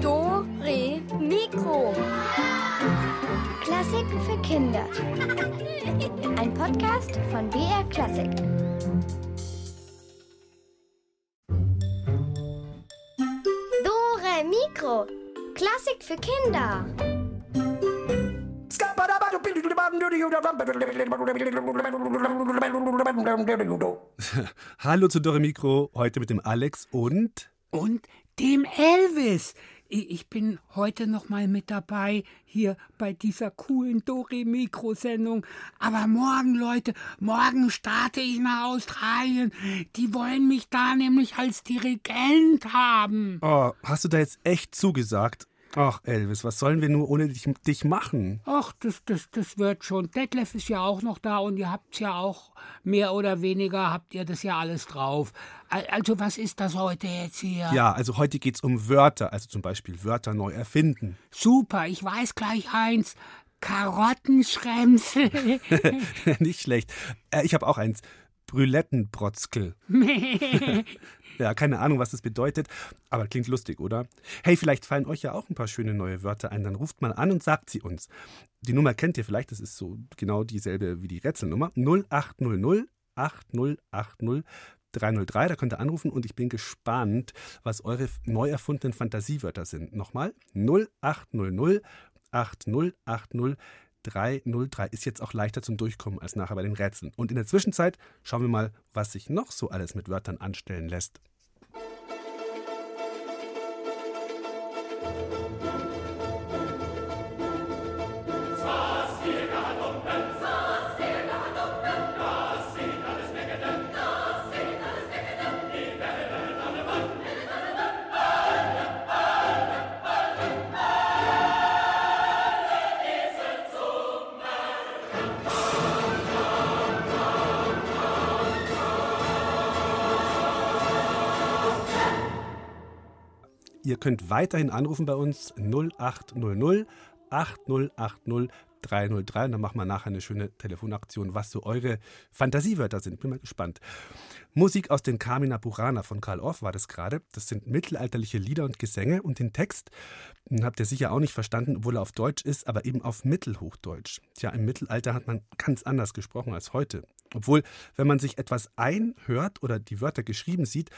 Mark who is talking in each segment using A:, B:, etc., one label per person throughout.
A: Do, Re, Mikro.
B: Klassiken für Kinder. Ein Podcast von BR Klassik. Dore Mikro. Klassik für Kinder.
C: Hallo zu Dore Mikro, heute mit dem Alex und
D: Und dem Elvis. Ich bin heute noch mal mit dabei hier bei dieser coolen Dore-Mikro-Sendung. Aber morgen, Leute, morgen starte ich nach Australien. Die wollen mich da nämlich als Dirigent haben.
C: Oh, hast du da jetzt echt zugesagt? Ach, Elvis, was sollen wir nur ohne dich, dich machen?
D: Ach, das, das, das wird schon. Detlef ist ja auch noch da und ihr habt's ja auch mehr oder weniger, habt ihr das ja alles drauf. Al- Also, was ist das heute jetzt hier?
C: Ja, also heute geht's um Wörter, also zum Beispiel Wörter neu erfinden.
D: Super, ich weiß gleich eins. Karottenschremsel.
C: Nicht schlecht. Äh, ich habe auch eins. Brülettenbrotzkel. Ja, keine Ahnung, was das bedeutet, aber klingt lustig, oder? Hey, vielleicht fallen euch ja auch ein paar schöne neue Wörter ein. Dann ruft mal an und sagt sie uns. Die Nummer kennt ihr vielleicht, das ist so genau dieselbe wie die Rätselnummer. 0800 8080 303. Da könnt ihr anrufen und ich bin gespannt, was eure neu erfundenen Fantasiewörter sind. Nochmal 0800 8080 303 ist jetzt auch leichter zum Durchkommen als nachher bei den Rätseln. Und in der Zwischenzeit schauen wir mal, was sich noch so alles mit Wörtern anstellen lässt. Ihr könnt weiterhin anrufen bei uns 0800 8080 303 und dann machen wir nachher eine schöne Telefonaktion, was so eure Fantasiewörter sind. Bin mal gespannt. Musik aus den Carmina Burana von Karl Orff war das gerade. Das sind mittelalterliche Lieder und Gesänge und den Text den habt ihr sicher auch nicht verstanden, obwohl er auf Deutsch ist, aber eben auf Mittelhochdeutsch. Tja, im Mittelalter hat man ganz anders gesprochen als heute. Obwohl, wenn man sich etwas einhört oder die Wörter geschrieben sieht,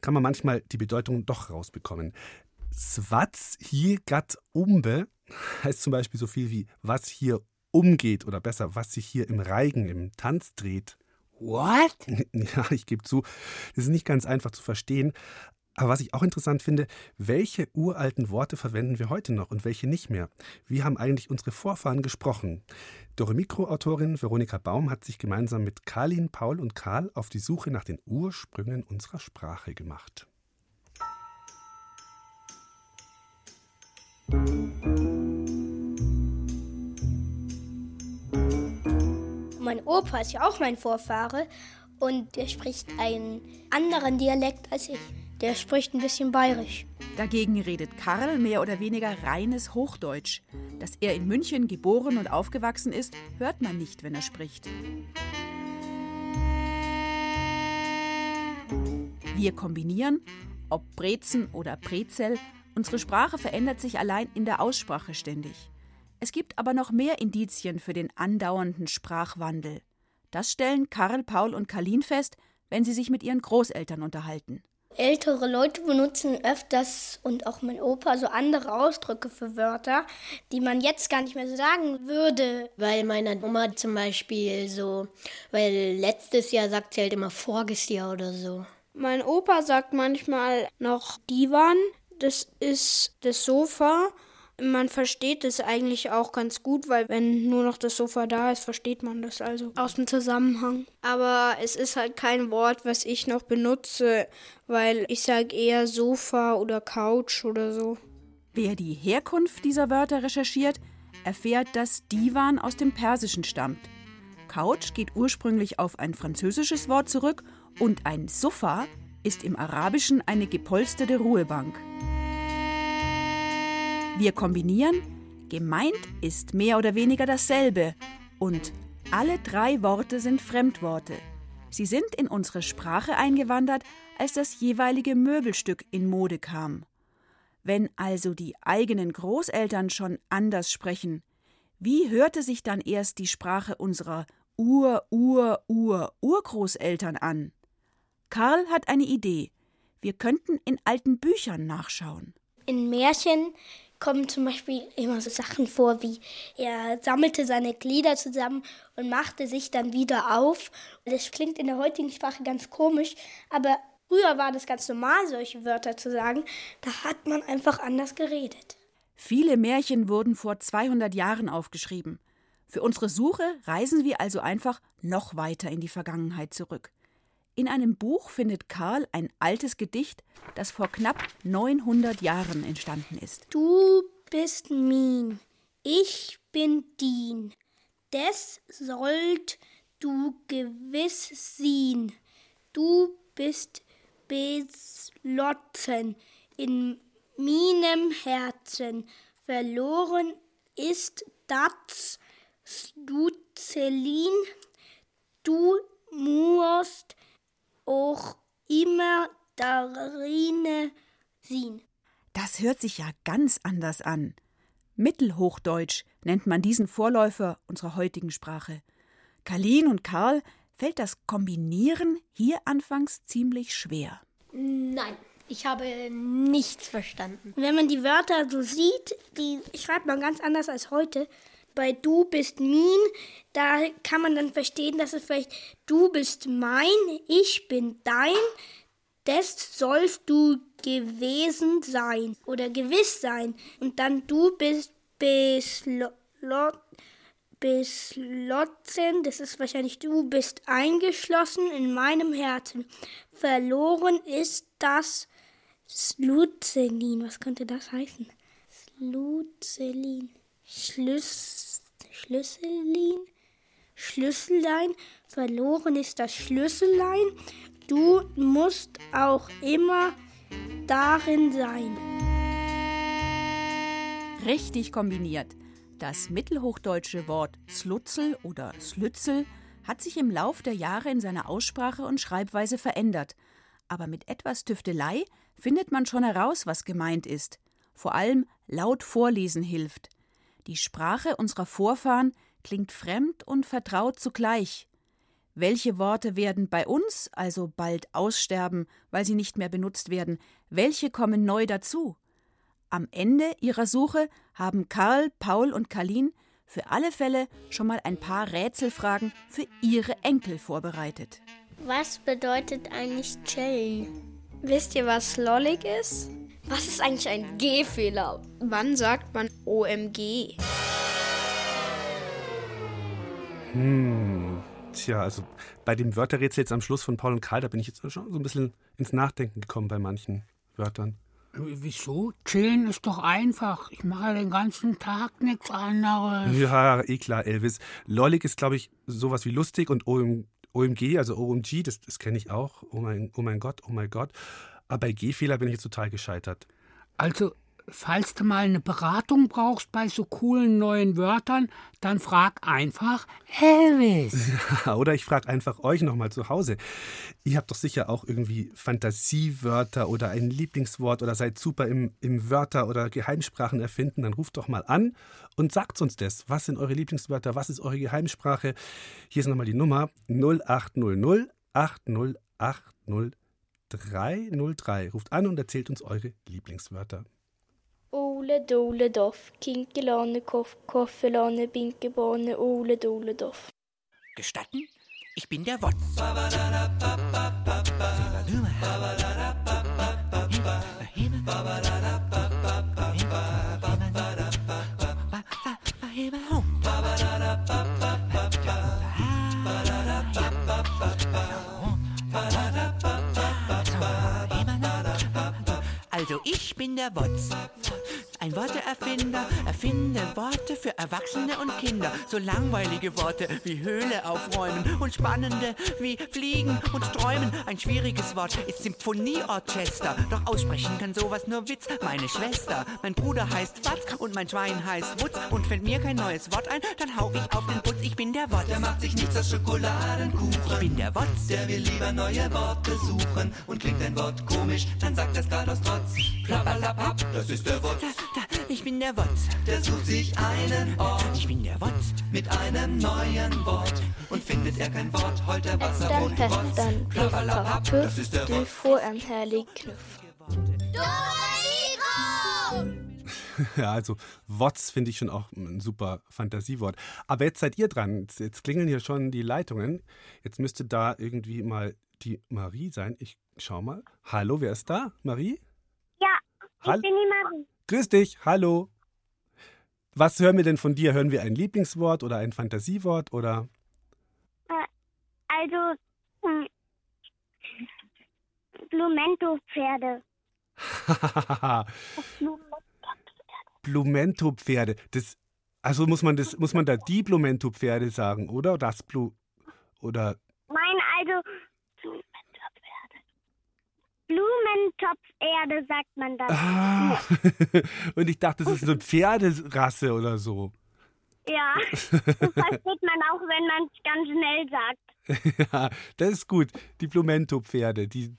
C: kann man manchmal die Bedeutung doch rausbekommen. Swatz hier gat umbe heißt zum Beispiel so viel wie was hier umgeht oder besser, was sich hier im Reigen, im Tanz dreht.
D: What?
C: Ja, ich gebe zu, das ist nicht ganz einfach zu verstehen. Aber was ich auch interessant finde, welche uralten Worte verwenden wir heute noch und welche nicht mehr? Wie haben eigentlich unsere Vorfahren gesprochen? Dore Mikro-Autorin Veronika Baum hat sich gemeinsam mit Karlin, Paul und Karl auf die Suche nach den Ursprüngen unserer Sprache gemacht.
E: Mein Opa ist ja auch mein Vorfahre und der spricht einen anderen Dialekt als ich. Der spricht ein bisschen bayerisch.
F: Dagegen redet Karl mehr oder weniger reines Hochdeutsch. Dass er in München geboren und aufgewachsen ist, hört man nicht, wenn er spricht. Wir kombinieren, ob Brezen oder Brezel, unsere Sprache verändert sich allein in der Aussprache ständig. Es gibt aber noch mehr Indizien für den andauernden Sprachwandel. Das stellen Karl, Paul und Karlin fest, wenn sie sich mit ihren Großeltern unterhalten.
E: Ältere Leute benutzen öfters und auch mein Opa so andere Ausdrücke für Wörter, die man jetzt gar nicht mehr so sagen würde.
G: Weil meine Oma zum Beispiel so, weil letztes Jahr sagt sie halt immer voriges Jahr oder so.
H: Mein Opa sagt manchmal noch Divan, das ist das Sofa. Man versteht es eigentlich auch ganz gut, weil wenn nur noch das Sofa da ist, versteht man das also aus dem Zusammenhang. Aber es ist halt kein Wort, was ich noch benutze, weil ich sage eher Sofa oder Couch oder so.
F: Wer die Herkunft dieser Wörter recherchiert, erfährt, dass Divan aus dem Persischen stammt. Couch geht ursprünglich auf ein französisches Wort zurück und ein Sofa ist im Arabischen eine gepolsterte Ruhebank. Wir kombinieren, gemeint ist mehr oder weniger dasselbe und alle drei Worte sind Fremdworte. Sie sind in unsere Sprache eingewandert, als das jeweilige Möbelstück in Mode kam. Wenn also die eigenen Großeltern schon anders sprechen, wie hörte sich dann erst die Sprache unserer Ur, Ur, Ur, Urgroßeltern an? Karl hat eine Idee. Wir könnten in alten Büchern nachschauen.
E: In Märchen kommen zum Beispiel immer so Sachen vor, wie er sammelte seine Glieder zusammen und machte sich dann wieder auf. Das klingt in der heutigen Sprache ganz komisch, aber früher war das ganz normal, solche Wörter zu sagen. Da hat man einfach anders geredet.
F: Viele Märchen wurden vor 200 Jahren aufgeschrieben. Für unsere Suche reisen wir also einfach noch weiter in die Vergangenheit zurück. In einem Buch findet Karl ein altes Gedicht, das vor knapp 900 Jahren entstanden ist.
E: Du bist min, ich bin din, des sollt du gewiss sehen. Du bist beslotten in meinem Herzen, verloren ist das Sluzelin, du musst auch immer darin sehen.
F: Das hört sich ja ganz anders an. Mittelhochdeutsch nennt man diesen Vorläufer unserer heutigen Sprache. Karlin und Karl fällt das Kombinieren hier anfangs ziemlich schwer.
G: Nein, ich habe nichts verstanden.
E: Wenn man die Wörter so sieht, die schreibt man ganz anders als heute bei Du bist min, da kann man dann verstehen, dass es vielleicht Du bist mein, ich bin dein, das sollst du gewesen sein oder gewiss sein. Und dann Du bist beschlossen, das ist wahrscheinlich Du bist eingeschlossen in meinem Herzen. Verloren ist das Sluzelin. Was könnte das heißen? Sluzelin. Schlüssel. Schlüssellein, Schlüssellein, verloren ist das Schlüssellein, du musst auch immer darin sein.
F: Richtig kombiniert. Das mittelhochdeutsche Wort Slutzel oder Slützel hat sich im Lauf der Jahre in seiner Aussprache und Schreibweise verändert. Aber mit etwas Tüftelei findet man schon heraus, was gemeint ist. Vor allem laut vorlesen hilft. Die Sprache unserer Vorfahren klingt fremd und vertraut zugleich. Welche Worte werden bei uns also bald aussterben, weil sie nicht mehr benutzt werden? Welche kommen neu dazu? Am Ende ihrer Suche haben Karl, Paul und Karlin für alle Fälle schon mal ein paar Rätselfragen für ihre Enkel vorbereitet.
G: Was bedeutet eigentlich Cherry?
H: Wisst ihr, was lollig ist?
B: Was ist eigentlich ein G-Fehler?
H: Wann sagt man OMG?
C: Hm. Tja, also bei dem Wörterrätsel jetzt am Schluss von Paul und Karl, da bin ich jetzt schon so ein bisschen ins Nachdenken gekommen bei manchen Wörtern.
D: Wieso? Chillen ist doch einfach. Ich mache den ganzen Tag nichts anderes.
C: Ja, eh klar, Elvis. Lollig ist, glaube ich, sowas wie lustig und OM, OMG, also OMG, das, das kenne ich auch. Oh mein, oh mein Gott, oh mein Gott. Aber bei G-Fehler bin ich jetzt total gescheitert.
D: Also, falls du mal eine Beratung brauchst bei so coolen neuen Wörtern, dann frag einfach Elvis.
C: Oder ich frage einfach euch nochmal zu Hause. Ihr habt doch sicher auch irgendwie Fantasiewörter oder ein Lieblingswort oder seid super im, im Wörter- oder Geheimsprachen erfinden. Dann ruft doch mal an und sagt uns das. Was sind eure Lieblingswörter? Was ist eure Geheimsprache? Hier ist nochmal die Nummer 0800 8080 303. Ruft an und erzählt uns eure Lieblingswörter.
A: Ole dole doff, kinkelane koff, koffelane binkebane, ole dole doff.
I: Gestatten? Ich bin der Wotz. Also ich bin der Wotz. Ein Worteerfinder erfinde Worte für Erwachsene und Kinder. So langweilige Worte wie Höhle aufräumen und spannende wie Fliegen und Träumen. Ein schwieriges Wort ist Symphonieorchester. Doch aussprechen kann sowas nur Witz. Meine Schwester, mein Bruder heißt Watz und mein Schwein heißt Wutz. Und fällt mir kein neues Wort ein, dann hau ich auf den Putz. Ich bin der Wotz.
J: Der macht sich nichts aus Schokoladenkuchen.
I: Ich bin der Wotz.
J: Der will lieber neue Worte suchen. Und klingt ein Wort komisch, dann sagt er's grad aus Trotz. Plappalapapp, das ist der Wotz.
I: Da, ich bin der Wotz.
J: Der sucht sich einen Ort.
I: Ich bin der Wotz.
J: Mit einem neuen Wort. Und findet er kein Wort, heult er Wasser
A: Dann
J: und Rotz.
A: dann
J: das ist der
A: du
J: Wotz.
A: herrlichen Knopf.
C: Ja, also Wotz finde ich schon auch ein super Fantasiewort. Aber jetzt seid ihr dran. Jetzt, jetzt klingeln hier schon die Leitungen. Jetzt müsste da irgendwie mal die Marie sein. Ich schau mal. Hallo, wer ist da? Marie?
K: Ja,
C: Hall-
K: ich bin die Marie.
C: Grüß dich, hallo. Was hören wir denn von dir? Hören wir ein Lieblingswort oder ein Fantasiewort oder?
K: Also, hm, Blumento-Pferde.
C: Blumento-Pferde. Das, also muss man das, muss man da die Blumento-Pferde sagen, oder? Das Blu oder
K: Nein, also Blumentopferde sagt man dann.
C: Ah. Und ich dachte, das ist so eine Pferderasse oder so.
K: Ja, das versteht man auch, wenn man es ganz schnell sagt.
C: ja, das ist gut. Die Blumento-Pferde, die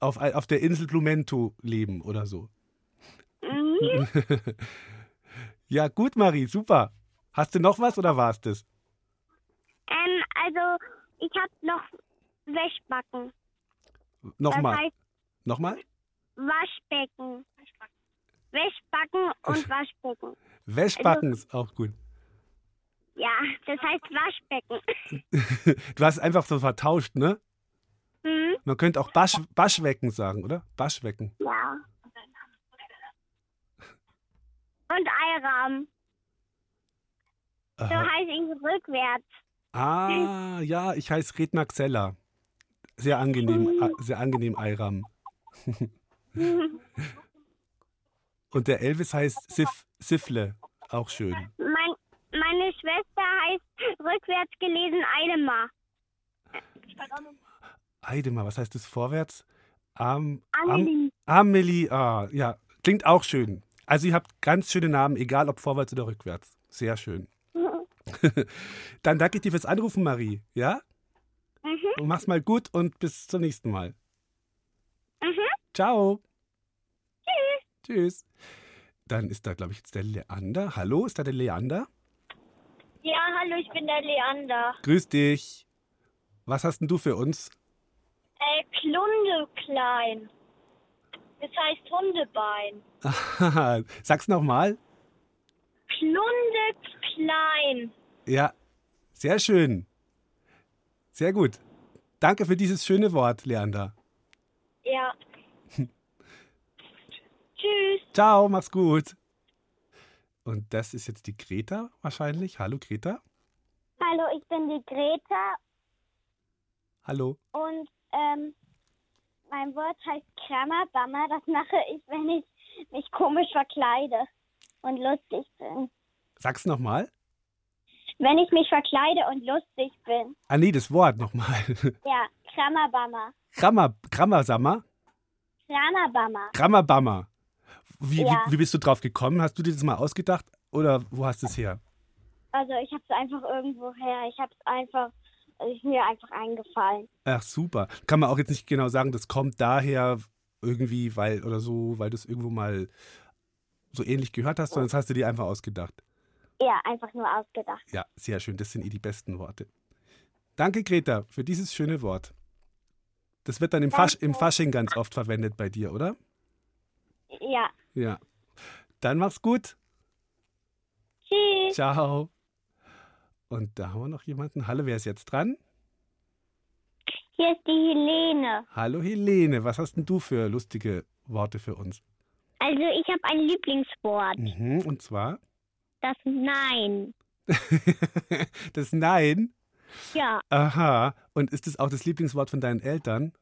C: auf, auf der Insel Blumento leben oder so.
K: Mhm.
C: ja, gut, Marie, super. Hast du noch was oder war es das?
K: Ähm, also, ich habe noch Wäschbacken.
C: Nochmal.
K: Das heißt
C: Nochmal?
K: Waschbecken. Wäschbacken und Waschbecken.
C: Wäschbacken ist auch gut.
K: Ja, das heißt Waschbecken.
C: Du hast einfach so vertauscht, ne?
K: Mhm.
C: Man könnte auch Basch, Baschwecken sagen, oder? Baschwecken.
K: Ja. Und Eirahmen. So heiße ich rückwärts.
C: Ah, ja, ich heiße Redner Xella. Sehr angenehm, a- sehr angenehm Eiram. Und der Elvis heißt Sif, Sifle, auch schön.
K: Mein, meine Schwester heißt rückwärts gelesen Eidemar.
C: Eidemar, was heißt das vorwärts? Am,
K: Amelie.
C: Am, Amelie, ah, ja, klingt auch schön. Also ihr habt ganz schöne Namen, egal ob vorwärts oder rückwärts. Sehr schön. Dann danke ich dir fürs Anrufen, Marie, ja?
K: Mhm.
C: Mach's mal gut und bis zum nächsten Mal.
K: Mhm.
C: Ciao.
K: Tschüss.
C: Tschüss. Dann ist da, glaube ich, jetzt der Leander. Hallo, ist da der Leander?
K: Ja, hallo, ich bin der Leander.
C: Grüß dich. Was hast denn du für uns?
K: Äh, Klunde klein. Das heißt Hundebein.
C: Sag's nochmal.
K: Klunde klein.
C: Ja, sehr schön. Sehr gut. Danke für dieses schöne Wort, Leander.
K: Ja. Tschüss.
C: Ciao, mach's gut. Und das ist jetzt die Greta wahrscheinlich. Hallo, Greta.
K: Hallo, ich bin die Greta
C: Hallo.
K: und ähm, mein Wort heißt Krammerbammer. Das mache ich, wenn ich mich komisch verkleide und lustig bin.
C: Sag's nochmal.
K: Wenn ich mich verkleide und lustig bin.
C: Ah, nee, das Wort nochmal.
K: Ja, Krammerbammer.
C: Grammer, Grammersammer?
K: Krammerbammer.
C: Grammerbammer. Wie,
K: Ja.
C: wie, wie bist du drauf gekommen? Hast du dir das mal ausgedacht oder wo hast du es her?
K: Also ich habe es einfach irgendwo her. Ich habe es einfach, ist mir einfach eingefallen.
C: Ach, super. Kann man auch jetzt nicht genau sagen, das kommt daher irgendwie, weil oder so, weil du es irgendwo mal so ähnlich gehört hast, sondern das hast du dir einfach ausgedacht.
K: Ja, einfach nur ausgedacht.
C: Ja, sehr schön. Das sind eh die besten Worte. Danke, Greta, für dieses schöne Wort. Das wird dann im, Fasch, im Fasching ganz oft verwendet bei dir, oder?
K: Ja.
C: Ja. Dann mach's gut.
K: Tschüss.
C: Ciao. Und da haben wir noch jemanden. Hallo, wer ist jetzt dran?
K: Hier ist die Helene.
C: Hallo, Helene. Was hast denn du für lustige Worte für uns?
K: Also ich habe ein Lieblingswort.
C: Mhm, und zwar
K: Das Nein.
C: das Nein.
K: Ja.
C: Aha. Und ist es auch das Lieblingswort von deinen Eltern?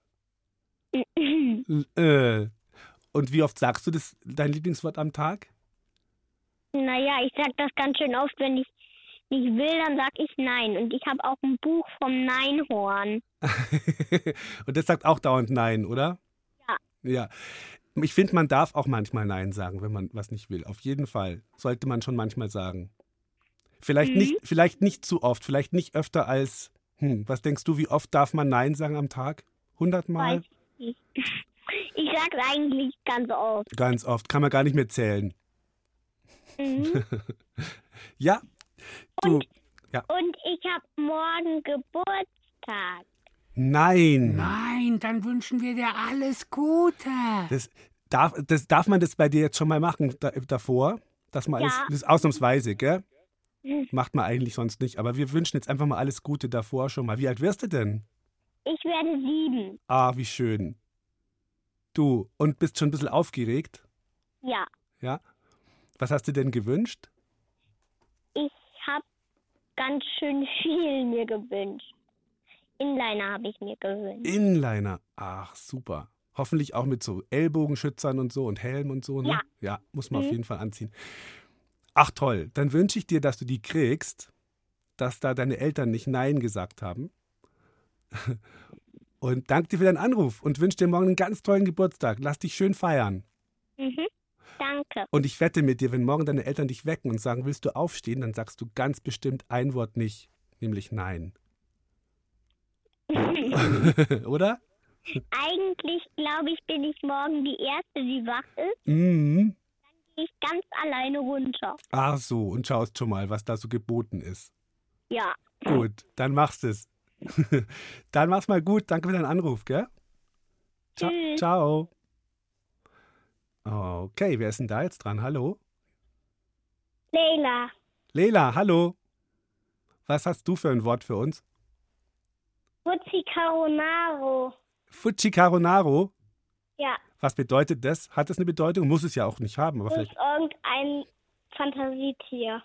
C: Äh. Und wie oft sagst du das, dein Lieblingswort am Tag?
K: Naja, ich sag das ganz schön oft, wenn ich nicht will, dann sag ich nein. Und ich habe auch ein Buch vom Neinhorn.
C: Und das sagt auch dauernd Nein, oder?
K: Ja.
C: Ja. Ich finde, man darf auch manchmal Nein sagen, wenn man was nicht will. Auf jeden Fall. Sollte man schon manchmal sagen. Vielleicht,
K: Mhm.
C: nicht, vielleicht nicht zu oft, vielleicht nicht öfter als, hm, was denkst du, wie oft darf man Nein sagen am Tag? 100 Mal?
K: Ich. Ich sag's eigentlich ganz oft.
C: Ganz oft. Kann man gar nicht mehr zählen.
K: Mhm.
C: Ja, du. Ja.
K: Und ich habe morgen Geburtstag.
C: Nein.
D: Nein, dann wünschen wir dir alles Gute.
C: Das darf, das darf man das bei dir jetzt schon mal machen da, davor? Dass man alles,
K: Ja.
C: das ist ausnahmsweise, gell? Macht man eigentlich sonst nicht. Aber wir wünschen jetzt einfach mal alles Gute davor schon mal. Wie alt wirst du denn?
K: Ich werde sieben.
C: Ah, wie schön. Du, und bist schon ein bisschen aufgeregt?
K: Ja,
C: Ja? Was hast du denn gewünscht?
K: ich habe ganz schön viel mir gewünscht. Inliner habe ich mir gewünscht.
C: Inliner. Ach, super. Hoffentlich auch mit so Ellbogenschützern und so und Helm und so, ne?
K: Ja.
C: Ja, muss man auf
K: Mhm.
C: jeden Fall anziehen. Ach toll, dann wünsche ich dir, dass du die kriegst, dass da deine Eltern nicht Nein gesagt haben. Und danke dir für deinen Anruf und wünsche dir morgen einen ganz tollen Geburtstag. Lass dich schön feiern.
K: Mhm. Danke.
C: Und ich wette mit dir, wenn morgen deine Eltern dich wecken und sagen, willst du aufstehen, dann sagst du ganz bestimmt ein Wort nicht, nämlich Nein. Oder?
K: Eigentlich glaube ich, bin ich morgen die Erste, die wach ist.
C: Mhm.
K: Gehe ich ganz alleine runter.
C: Ach so, und schaust schon mal, was da so geboten ist.
K: Ja.
C: Gut, dann machst es. dann mach's mal gut. Danke für deinen Anruf, gell? Ciao.
K: Tschüss.
C: Ciao. Okay, wer ist denn da jetzt dran? Hallo?
K: Leila.
C: Lela, hallo. Was hast du für ein Wort für uns?
K: Fuzzi Caronaro.
C: Fucci Caronaro.
K: Ja,
C: Was bedeutet das? Hat das eine Bedeutung? Muss es ja auch nicht haben, aber
K: das ist
C: vielleicht.
K: irgendein Fantasietier.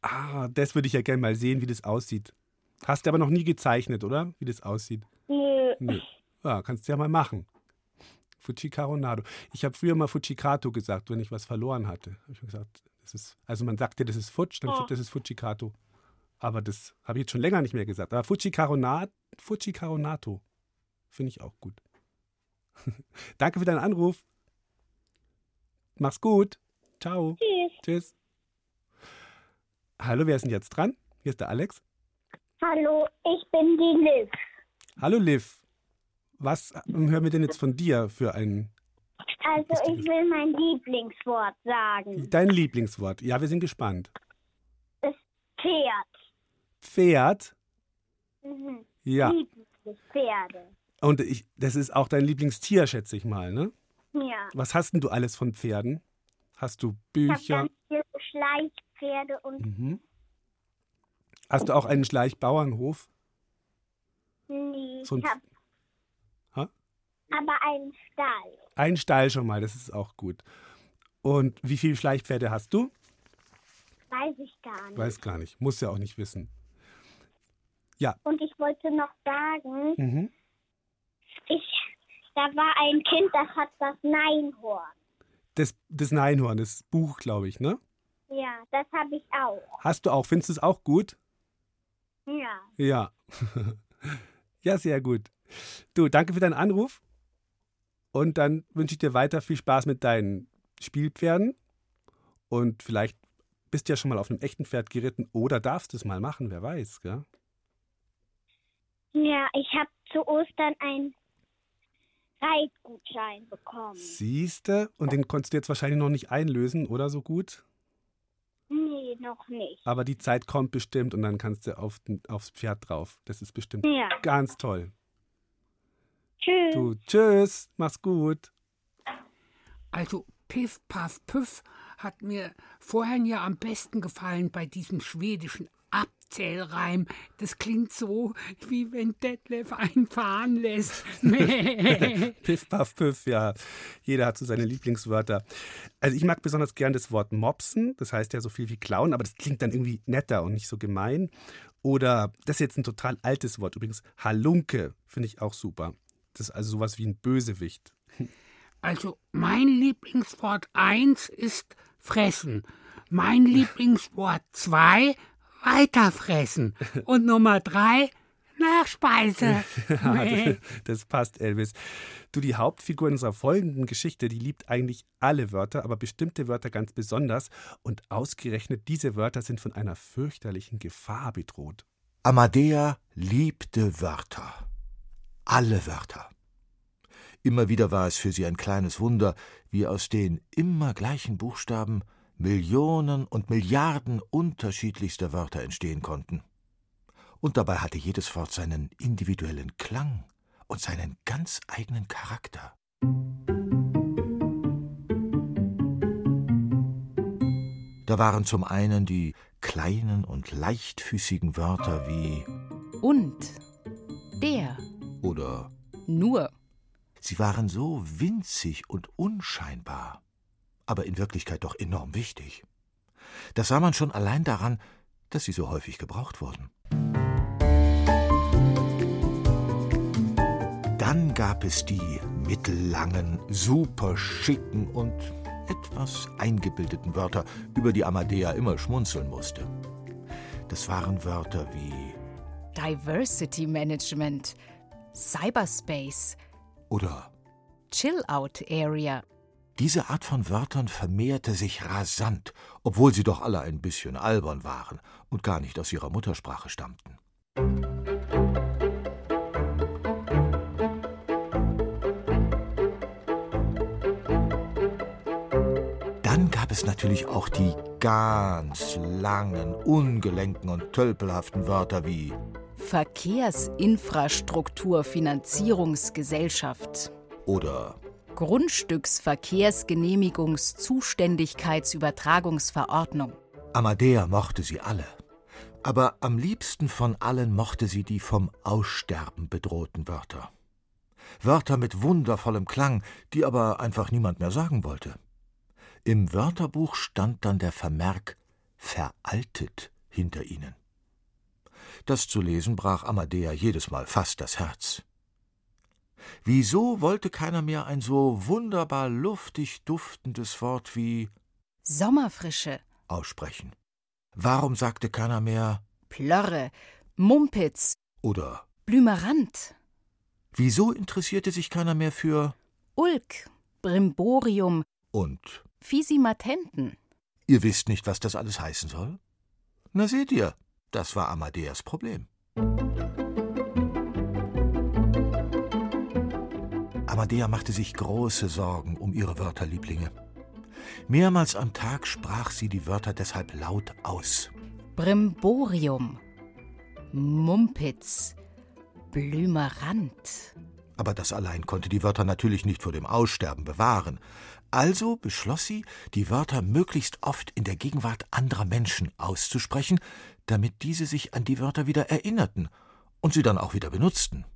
C: Ah, das würde ich ja gerne mal sehen, wie das aussieht. Hast du aber noch nie gezeichnet, oder? Wie das aussieht.
K: Nö.
C: Nö. Ja, kannst du ja mal machen. Fujicaronado. Ich habe früher mal Fujicato gesagt, wenn ich was verloren hatte. Ich gesagt, das ist, also man sagt ja, das ist Futsch, dann
K: Oh.
C: das ist Fujicato. Aber das habe ich jetzt schon länger nicht mehr gesagt. Aber Fujicaronat, Fujicaronato finde ich auch gut. Danke für deinen Anruf. Mach's gut. Ciao.
K: Tschüss.
C: Tschüss. Hallo, wer ist denn jetzt dran? Hier ist der Alex.
K: Hallo, ich bin die Liv.
C: Hallo, Liv. Was ähm, hören wir denn jetzt von dir für ein
K: Also ich will mein Lieblingswort sagen.
C: dein Lieblingswort? Ja, wir sind gespannt.
K: Das Pferd.
C: Pferd.
K: Mhm.
C: Ja.
K: Lieblingspferde.
C: Und ich, das ist auch dein Lieblingstier, schätze ich mal, ne?
K: Ja.
C: Was hast denn du alles von Pferden? Hast du
K: Ich habe
C: Bücher?
K: ganz viele Schleichpferde und
C: Mhm. Hast du auch einen Schleichbauernhof?
K: nee,
C: So ein-
K: ich habe
C: Ha?
K: aber einen Stall.
C: Einen Stall schon mal, das ist auch gut. Und wie viele Schleichpferde hast du?
K: Weiß ich gar nicht.
C: Weiß gar nicht. Muss ja auch nicht wissen.
K: Und ich wollte noch sagen,
C: Mhm.
K: ich, da war ein Kind, das hat das Neinhorn.
C: Das, das Neinhorn, das Buch, glaube ich, ne?
K: Ja, das habe ich auch.
C: Hast du auch? Findest du es auch gut?
K: Ja.
C: Ja. ja, sehr gut. Du, danke für deinen Anruf. Und dann wünsche ich dir weiter viel Spaß mit deinen Spielpferden. Und vielleicht bist du ja schon mal auf einem echten Pferd geritten oder darfst es mal machen, wer weiß, gell?
K: Ja, ich habe zu Ostern einen Reitgutschein bekommen.
C: Siehste, und den konntest du jetzt wahrscheinlich noch nicht einlösen, oder so gut?
K: Nee, noch nicht.
C: Aber die Zeit kommt bestimmt und dann kannst du auf, aufs Pferd drauf. Das ist bestimmt
K: Ja.
C: ganz toll.
K: Tschüss.
C: Du, tschüss, mach's gut.
D: Also Piff, Paff, Püff hat mir vorhin ja am besten gefallen bei diesem schwedischen Abzählreim. Das klingt so, wie wenn Detlef einen fahren lässt.
C: Piff, paff, püff, ja. Jeder hat so seine Lieblingswörter. Also ich mag besonders gern das Wort mopsen, das heißt ja so viel wie klauen, aber das klingt dann irgendwie netter und nicht so gemein. Oder, das ist jetzt ein total altes Wort übrigens, Halunke, finde ich auch super. Das ist also sowas wie ein Bösewicht.
D: Also mein Lieblingswort 1 ist fressen. Mein Lieblingswort 2 weiterfressen. Und Nummer 3 Nachspeise.
C: Das, das passt, Elvis. Du, die Hauptfigur in unserer folgenden Geschichte, die liebt eigentlich alle Wörter, aber bestimmte Wörter ganz besonders. Und ausgerechnet diese Wörter sind von einer fürchterlichen Gefahr bedroht.
L: Amadea liebte Wörter. Alle Wörter. Immer wieder war es für sie ein kleines Wunder, wie aus den immer gleichen Buchstaben Millionen und Milliarden unterschiedlichster Wörter entstehen konnten. Und dabei hatte jedes Wort seinen individuellen Klang und seinen ganz eigenen Charakter. Da waren zum einen die kleinen und leichtfüßigen Wörter wie
M: und, der
L: oder
M: nur.
L: Sie waren so winzig und unscheinbar, aber in Wirklichkeit doch enorm wichtig. Das sah man schon allein daran, dass sie so häufig gebraucht wurden. Dann gab es die mittellangen, super schicken und etwas eingebildeten Wörter, über die Amadea immer schmunzeln musste. Das waren Wörter wie
M: Diversity Management, Cyberspace
L: oder
M: Chill-Out Area.
L: Diese Art von Wörtern vermehrte sich rasant, obwohl sie doch alle ein bisschen albern waren und gar nicht aus ihrer Muttersprache stammten. Dann gab es natürlich auch die ganz langen, ungelenken und tölpelhaften Wörter wie
M: Verkehrsинfrastrukturfinanzierungsgesellschaft
L: oder
M: Grundstücksverkehrsgenehmigungszuständigkeitsübertragungsverordnung.
L: Amadea mochte sie alle. Aber am liebsten von allen mochte sie die vom Aussterben bedrohten Wörter. Wörter mit wundervollem Klang, die aber einfach niemand mehr sagen wollte. Im Wörterbuch stand dann der Vermerk veraltet hinter ihnen. Das zu lesen brach Amadea jedes Mal fast das Herz. Wieso wollte keiner mehr ein so wunderbar luftig duftendes Wort wie
M: Sommerfrische
L: aussprechen? Warum sagte keiner mehr
M: Plörre, Mumpitz
L: oder
M: Blümerant?
L: Wieso interessierte sich keiner mehr für
M: Ulk, Brimborium
L: und
M: Fisimatenten?
L: Ihr wisst nicht, was das alles heißen soll? Na seht ihr, das war Amadeas Problem. Amadea machte sich große Sorgen um ihre Wörterlieblinge. Mehrmals am Tag sprach sie die Wörter deshalb laut aus.
M: Brimborium, Mumpitz, Blümerant.
L: Aber das allein konnte die Wörter natürlich nicht vor dem Aussterben bewahren. Also beschloss sie, die Wörter möglichst oft in der Gegenwart anderer Menschen auszusprechen, damit diese sich an die Wörter wieder erinnerten und sie dann auch wieder benutzten.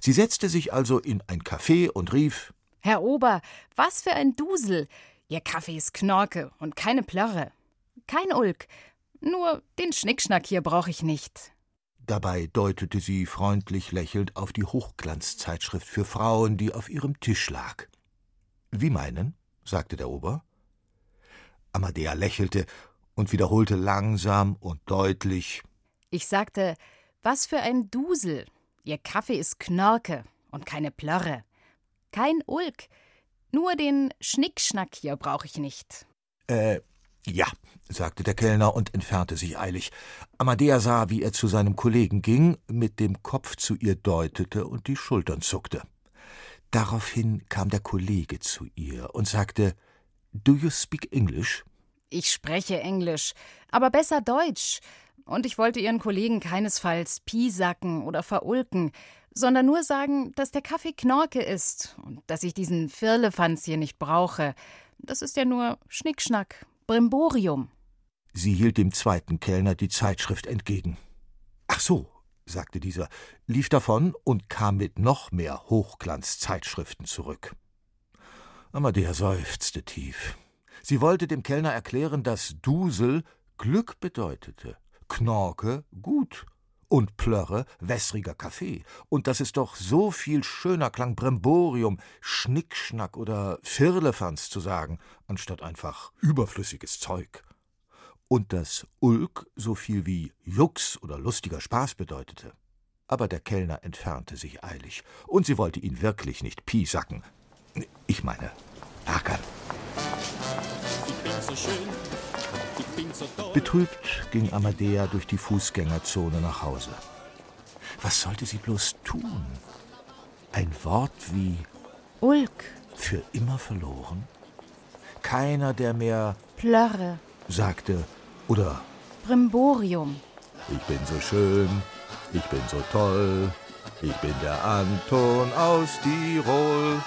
L: Sie setzte sich also in ein Café und rief
M: Herr Ober, was für ein Dusel. Ihr Kaffee ist Knorke und keine Plörre. Kein Ulk. Nur den Schnickschnack hier brauche ich nicht.
L: Dabei deutete sie freundlich lächelnd auf die Hochglanzzeitschrift für Frauen, die auf ihrem Tisch lag. Wie meinen? sagte der Ober. Amadea lächelte und wiederholte langsam und deutlich
M: Ich sagte, was für ein Dusel. Ihr Kaffee ist Knorke und keine Plörre. Kein Ulk. Nur den Schnickschnack hier brauche ich nicht.
L: Äh, ja, sagte der Kellner und entfernte sich eilig. Amadea sah, wie er zu seinem Kollegen ging, mit dem Kopf zu ihr deutete und die Schultern zuckte. Daraufhin kam der Kollege zu ihr und sagte Do you speak English?
M: Ich spreche Englisch, aber besser Deutsch. Und ich wollte Ihren Kollegen keinesfalls piesacken oder verulken, sondern nur sagen, dass der Kaffee Knorke ist und dass ich diesen Firlefanz hier nicht brauche. Das ist ja nur Schnickschnack, Brimborium.
L: Sie hielt dem zweiten Kellner die Zeitschrift entgegen. Ach so, sagte dieser, lief davon und kam mit noch mehr Hochglanzzeitschriften zurück. Amadea seufzte tief. Sie wollte dem Kellner erklären, dass Dusel Glück bedeutete, Knorke gut und Plörre wässriger Kaffee. Und dass es doch so viel schöner klang, Bremborium, Schnickschnack oder Firlefanz zu sagen, anstatt einfach überflüssiges Zeug. Und dass Ulk so viel wie Jux oder lustiger Spaß bedeutete. Aber der Kellner entfernte sich eilig, und sie wollte ihn wirklich nicht piesacken. Ich meine, ärgern.
J: Ich bin so schön,
L: Betrübt ging Amadea durch die Fußgängerzone nach Hause. Was sollte sie bloß tun? Ein Wort wie
F: Ulk,
L: für immer verloren? Keiner, der mehr
F: Plörre,
L: sagte oder
F: Brimborium.
L: Ich bin so schön, ich bin so toll, ich bin der Anton aus Tirol,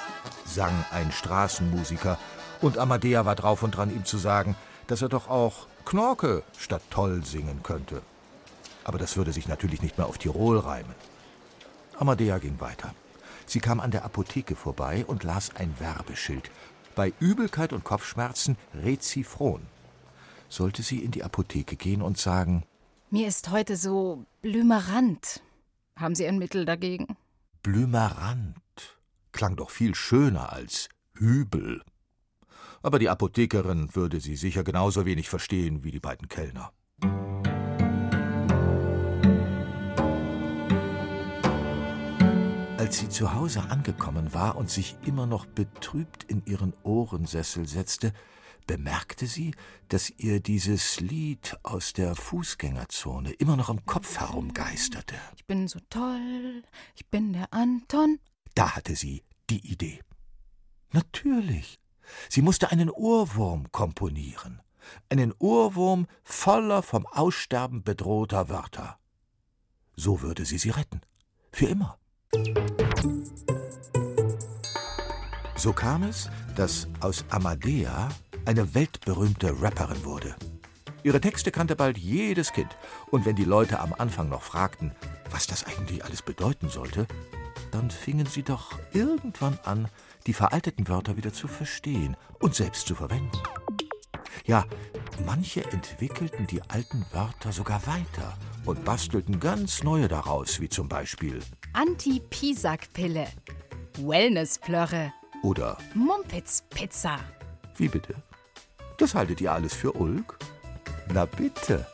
L: sang ein Straßenmusiker, und Amadea war drauf und dran, ihm zu sagen, dass er doch auch Knorke statt toll singen könnte. Aber das würde sich natürlich nicht mehr auf Tirol reimen. Amadea ging weiter. Sie kam an der Apotheke vorbei und las ein Werbeschild. Bei Übelkeit und Kopfschmerzen Rezifron. Sollte sie in die Apotheke gehen und sagen,
F: Mir ist heute so blümerant. Haben Sie ein Mittel dagegen?
L: Blümerant klang doch viel schöner als übel. Aber die Apothekerin würde sie sicher genauso wenig verstehen wie die beiden Kellner. Als sie zu Hause angekommen war und sich immer noch betrübt in ihren Ohrensessel setzte, bemerkte sie, dass ihr dieses Lied aus der Fußgängerzone immer noch im Kopf herumgeisterte.
F: Ich bin so toll, ich bin der Anton.
L: Da hatte sie die Idee. Natürlich. Sie musste einen Ohrwurm komponieren. Einen Ohrwurm voller vom Aussterben bedrohter Wörter. So würde sie sie retten. Für immer. So kam es, dass aus Amadea eine weltberühmte Rapperin wurde. Ihre Texte kannte bald jedes Kind, und wenn die Leute am Anfang noch fragten, was das eigentlich alles bedeuten sollte, dann fingen sie doch irgendwann an, die veralteten Wörter wieder zu verstehen und selbst zu verwenden. Ja, manche entwickelten die alten Wörter sogar weiter und bastelten ganz neue daraus, wie zum Beispiel
F: Anti-Pisack-Pille, Wellness-Plörre,
L: oder
F: Mumpitz-Pizza.
L: wie bitte? Das haltet ihr alles für Ulk? Na bitte.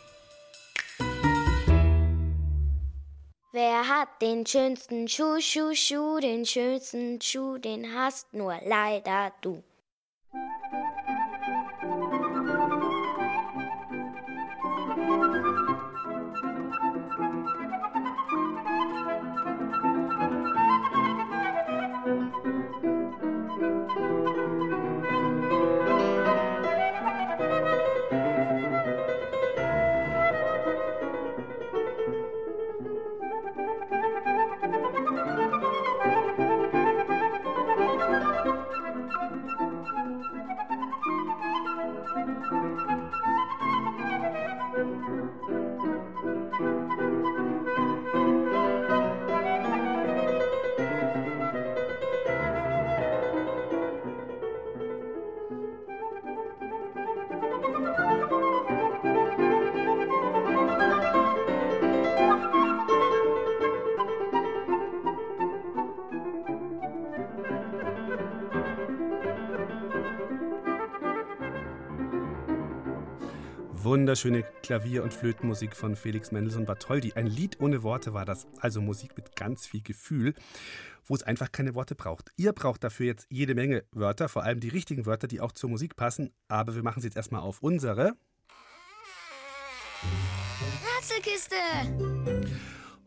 N: Wer hat den schönsten Schuh, Schuh, Schuh, den schönsten Schuh, den hast nur leider du.
C: Wunderschöne Klavier- und Flötenmusik von Felix Mendelssohn Bartholdy. Ein Lied ohne Worte war das, also Musik mit ganz viel Gefühl, wo es einfach keine Worte braucht. Ihr braucht dafür jetzt jede Menge Wörter, vor allem die richtigen Wörter, die auch zur Musik passen. Aber wir machen sie jetzt erstmal auf unsere.
B: Rätselkiste!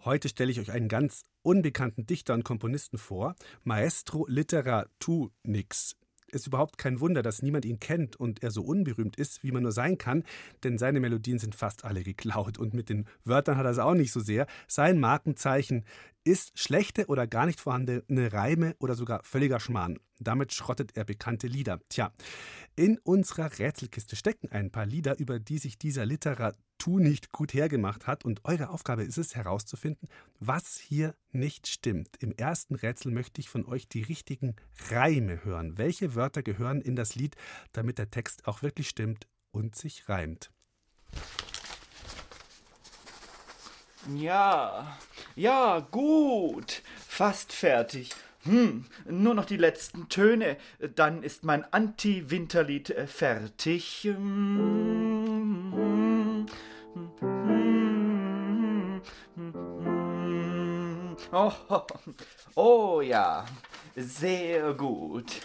C: Heute stelle ich euch einen ganz unbekannten Dichter und Komponisten vor, Maestro Literatunix. Ist überhaupt kein Wunder, dass niemand ihn kennt und er so unberühmt ist, wie man nur sein kann, denn seine Melodien sind fast alle geklaut und mit den Wörtern hat er es auch nicht so sehr. Sein Markenzeichen ist schlechte oder gar nicht vorhandene Reime oder sogar völliger Schmarrn. Damit schrottet er bekannte Lieder. Tja, in unserer Rätselkiste stecken ein paar Lieder, über die sich dieser Literatur nicht gut hergemacht hat. Und eure Aufgabe ist es, herauszufinden, was hier nicht stimmt. Im ersten Rätsel möchte ich von euch die richtigen Reime hören. Welche Wörter gehören in das Lied, damit der Text auch wirklich stimmt und sich reimt?
O: Ja, ja, gut. Fast fertig. Hm, nur noch die letzten Töne. Dann ist mein Anti-Winterlied äh, fertig. Hm, Oh, oh ja, sehr gut.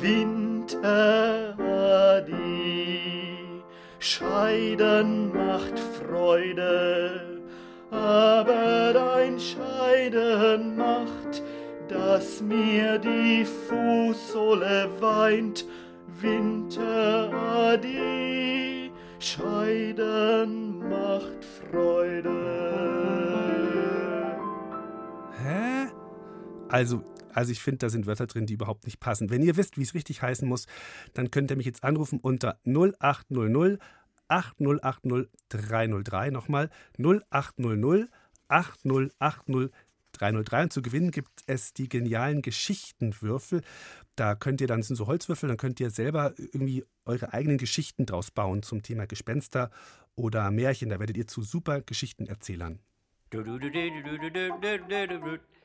O: Winter, Scheiden macht Freude, aber dein Scheiden macht, dass mir die Fußsohle weint. Winter, Adi, Scheiden macht Freude.
C: Hä? Also, also ich finde, da sind Wörter drin, die überhaupt nicht passen. Wenn ihr wisst, wie es richtig heißen muss, dann könnt ihr mich jetzt anrufen unter 0800 8080 303. Nochmal 0800 8080 303. Und zu gewinnen gibt es die genialen Geschichtenwürfel. Da könnt ihr dann, sind so Holzwürfel, dann könnt ihr selber irgendwie eure eigenen Geschichten draus bauen zum Thema Gespenster oder Märchen. Da werdet ihr zu super Geschichtenerzählern.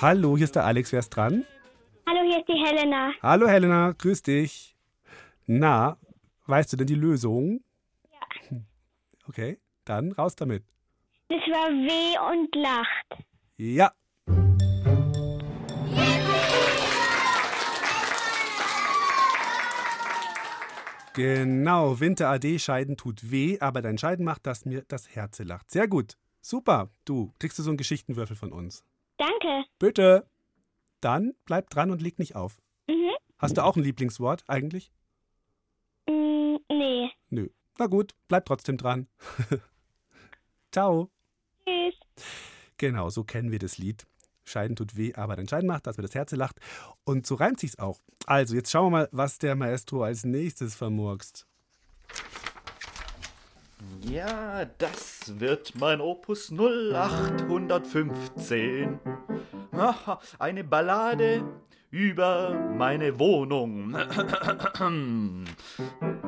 C: Hallo, hier ist der Alex, wer ist dran?
K: Hallo, hier ist die Helena.
C: Hallo Helena, grüß dich. Na, weißt du denn die Lösung?
K: Ja.
C: Okay, dann raus damit.
K: Das war weh und lacht.
C: Ja. Genau, Winter AD Scheiden tut weh, aber dein Scheiden macht, dass mir das Herze lacht. Sehr gut. Super. Du, kriegst du so einen Geschichtenwürfel von uns?
K: Danke.
C: Bitte. Dann bleib dran und leg nicht auf.
K: Mhm.
C: Hast du auch ein Lieblingswort eigentlich?
K: Mm, nee.
C: Nö. Na gut, bleib trotzdem dran. Ciao.
K: Tschüss.
C: Genau, so kennen wir das Lied. Scheiden tut weh, aber dein Scheiden macht, dass mir das Herz lacht. Und so reimt sich's auch. Also, jetzt schauen wir mal, was der Maestro als nächstes vermurkst.
O: Ja, das wird mein Opus 0815. Aha, eine Ballade über meine Wohnung.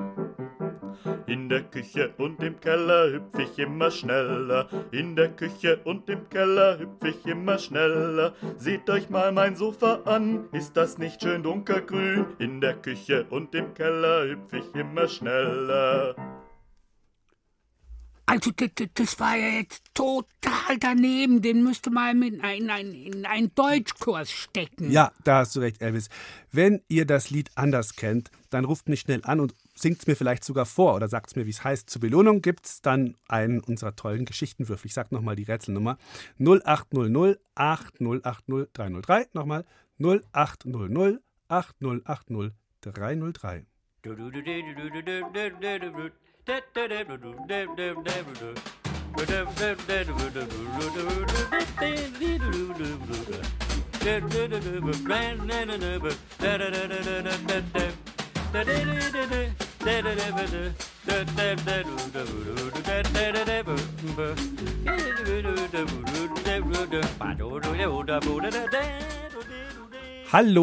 O: In der Küche und im Keller hüpf ich immer schneller. In der Küche und im Keller hüpf ich immer schneller. Seht euch mal mein Sofa an, ist das nicht schön dunkelgrün? In der Küche und im Keller hüpf ich immer schneller.
D: Also, das, das war ja jetzt total daneben. Den müsste man in einen, in einen Deutschkurs stecken.
C: Ja, da hast du recht, Elvis. Wenn ihr das Lied anders kennt, dann ruft mich schnell an und singt es mir vielleicht sogar vor oder sagt es mir, wie es heißt. Zur Belohnung gibt es dann einen unserer tollen Geschichtenwürfel. Ich sag nochmal die Rätselnummer 0800 8080 303. Nochmal 0800 8080 303. Hallo,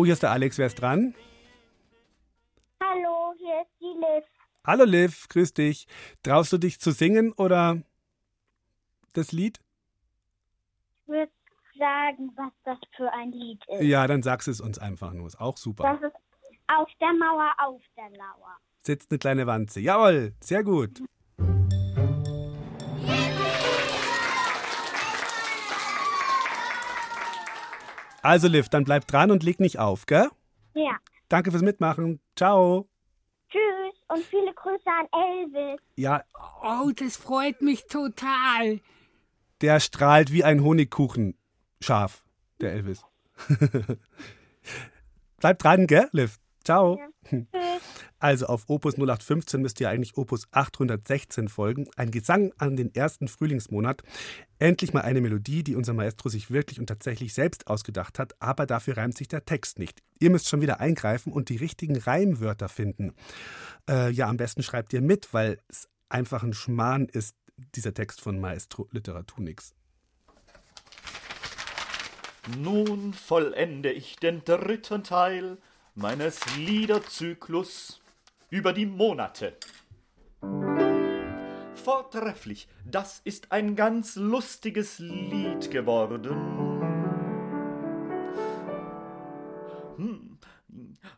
C: hier ist der Alex, wer ist dran?
K: Hallo, hier ist die Liv.
C: Hallo Liv, grüß dich. Traust du dich zu singen oder das Lied?
K: Ich würde sagen, was das für ein Lied ist.
C: Ja, dann sagst es uns einfach nur. Ist auch super.
K: Das ist auf der Mauer, auf der Lauer.
C: Sitzt eine kleine Wanze. Jawohl, sehr gut. Also Liv, dann bleib dran und leg nicht auf, gell?
K: Ja.
C: Danke fürs Mitmachen. Ciao.
K: Tschüss und viele Grüße an Elvis.
C: Ja,
D: Oh, das freut mich total.
C: der strahlt wie ein Honigkuchen. Schaf, der Elvis. Bleibt dran, gell, Liv? Ciao. Also auf Opus 0815 müsst ihr eigentlich Opus 816 folgen. Ein Gesang an den ersten Frühlingsmonat. Endlich mal eine Melodie, die unser Maestro sich wirklich und tatsächlich selbst ausgedacht hat, aber dafür reimt sich der Text nicht. Ihr müsst schon wieder eingreifen und die richtigen Reimwörter finden. Äh, ja, am besten schreibt ihr mit, weil es einfach ein Schmarrn ist, dieser Text von Maestro Literatunix.
O: Nun vollende ich den dritten Teil meines Liederzyklus über die Monate. Vortrefflich, das ist ein ganz lustiges Lied geworden. Hm.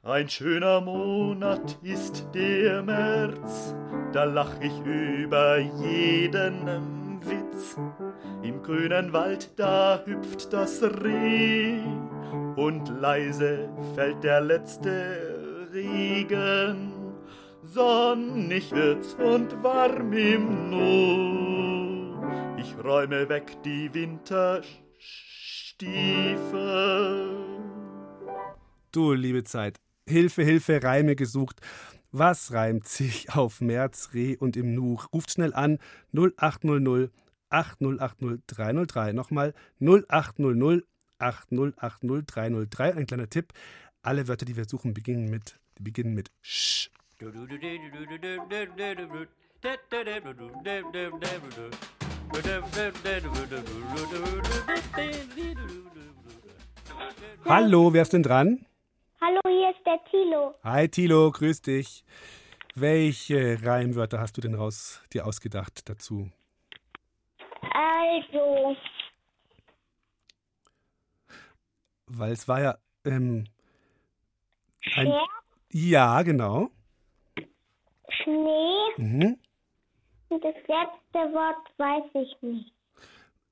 O: Ein schöner Monat ist der März, da lach ich über jeden Witz. Im grünen Wald, da hüpft das Reh und leise fällt der letzte Regen. Sonnig wird's und warm im Nu. Ich räume weg die Winterstiefel.
C: Du, liebe Zeit, Hilfe, Hilfe, Reime gesucht. Was reimt sich auf März, Reh und im Nu? Ruft schnell an 0800 8080 303. Nochmal 0800 8080 303. Ein kleiner Tipp. Alle Wörter, die wir suchen, beginnen mit, die beginnen mit Sch. Hallo, wer ist denn dran?
K: Hallo, hier ist der Tilo.
C: Hi Tilo, grüß dich. Welche Reimwörter hast du denn raus dir ausgedacht dazu?
K: Also,
C: Weil es war ja ähm, ein,
K: Pferd,
C: ja genau.
K: Schnee
C: Mhm.
K: und das letzte Wort weiß ich nicht.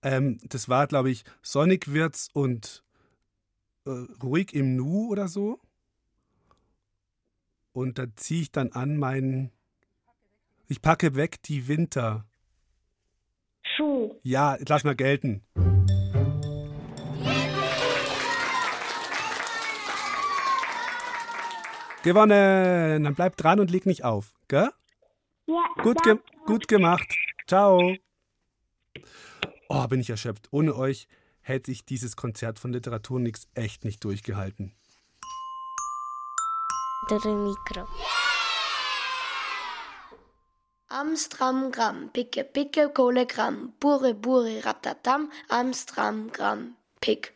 C: Ähm, das war, glaube ich, sonnig wird's und äh, ruhig im Nu oder so. Und da ziehe ich dann an meinen. Ich packe weg die Winter.
K: Schuh.
C: Ja, lass mal gelten. Gewonnen! Dann bleib dran und leg nicht auf, gell?
K: Ja,
C: Gut, ge gut gemacht. Ciao. Oh, bin ich erschöpft. Ohne euch hätte ich dieses Konzert von Literatur nix echt nicht durchgehalten.
N: Mikro.
G: Amstram Gramm, Picke Picke Kohle Gramm, Bure Bure Ratatam, Amstram Gramm, Pick.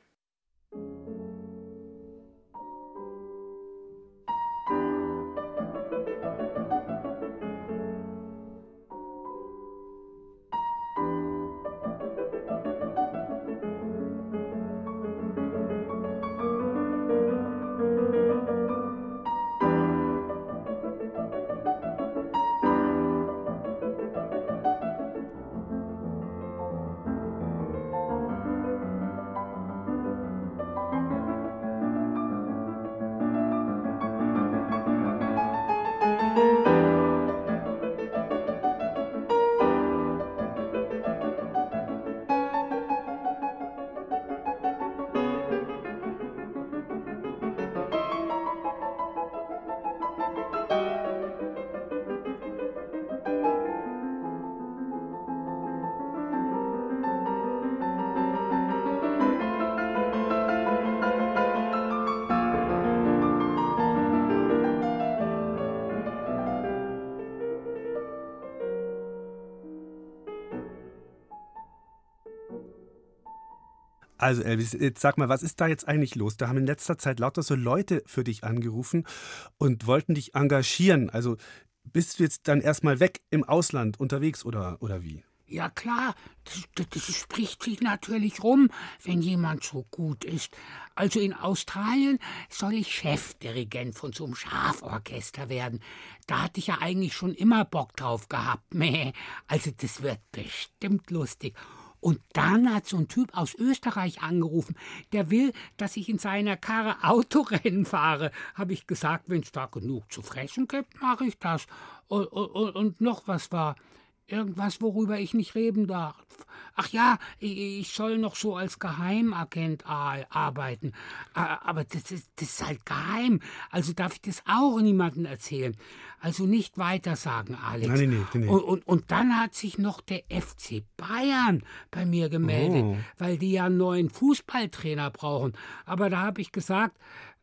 C: Also Elvis, jetzt sag mal, was ist da jetzt eigentlich los? Da haben in letzter Zeit lauter so Leute für dich angerufen und wollten dich engagieren. Also bist du jetzt dann erstmal weg im Ausland unterwegs oder, oder wie?
D: Ja klar, das, das, spricht sich natürlich rum, wenn jemand so gut ist. Also in Australien soll ich Chefdirigent von so einem Schaforchester werden. Da hatte ich ja eigentlich schon immer Bock drauf gehabt. Also das wird bestimmt lustig. Und dann hat so ein Typ aus Österreich angerufen, der will, dass ich in seiner Karre Autorennen fahre. Habe ich gesagt, wenn es da genug zu fressen gibt, mache ich das. Und, und, und noch was war. Irgendwas, worüber ich nicht reden darf. ach ja, ich soll noch so als Geheimagent arbeiten. Aber das ist, das ist halt geheim. Also darf ich das auch niemandem erzählen. Also nicht weiter sagen, Alex.
C: Nein, nee, nee.
D: Und, und, und, dann hat sich noch der FC Bayern bei mir gemeldet, oh. weil die ja einen neuen Fußballtrainer brauchen. Aber da habe ich gesagt,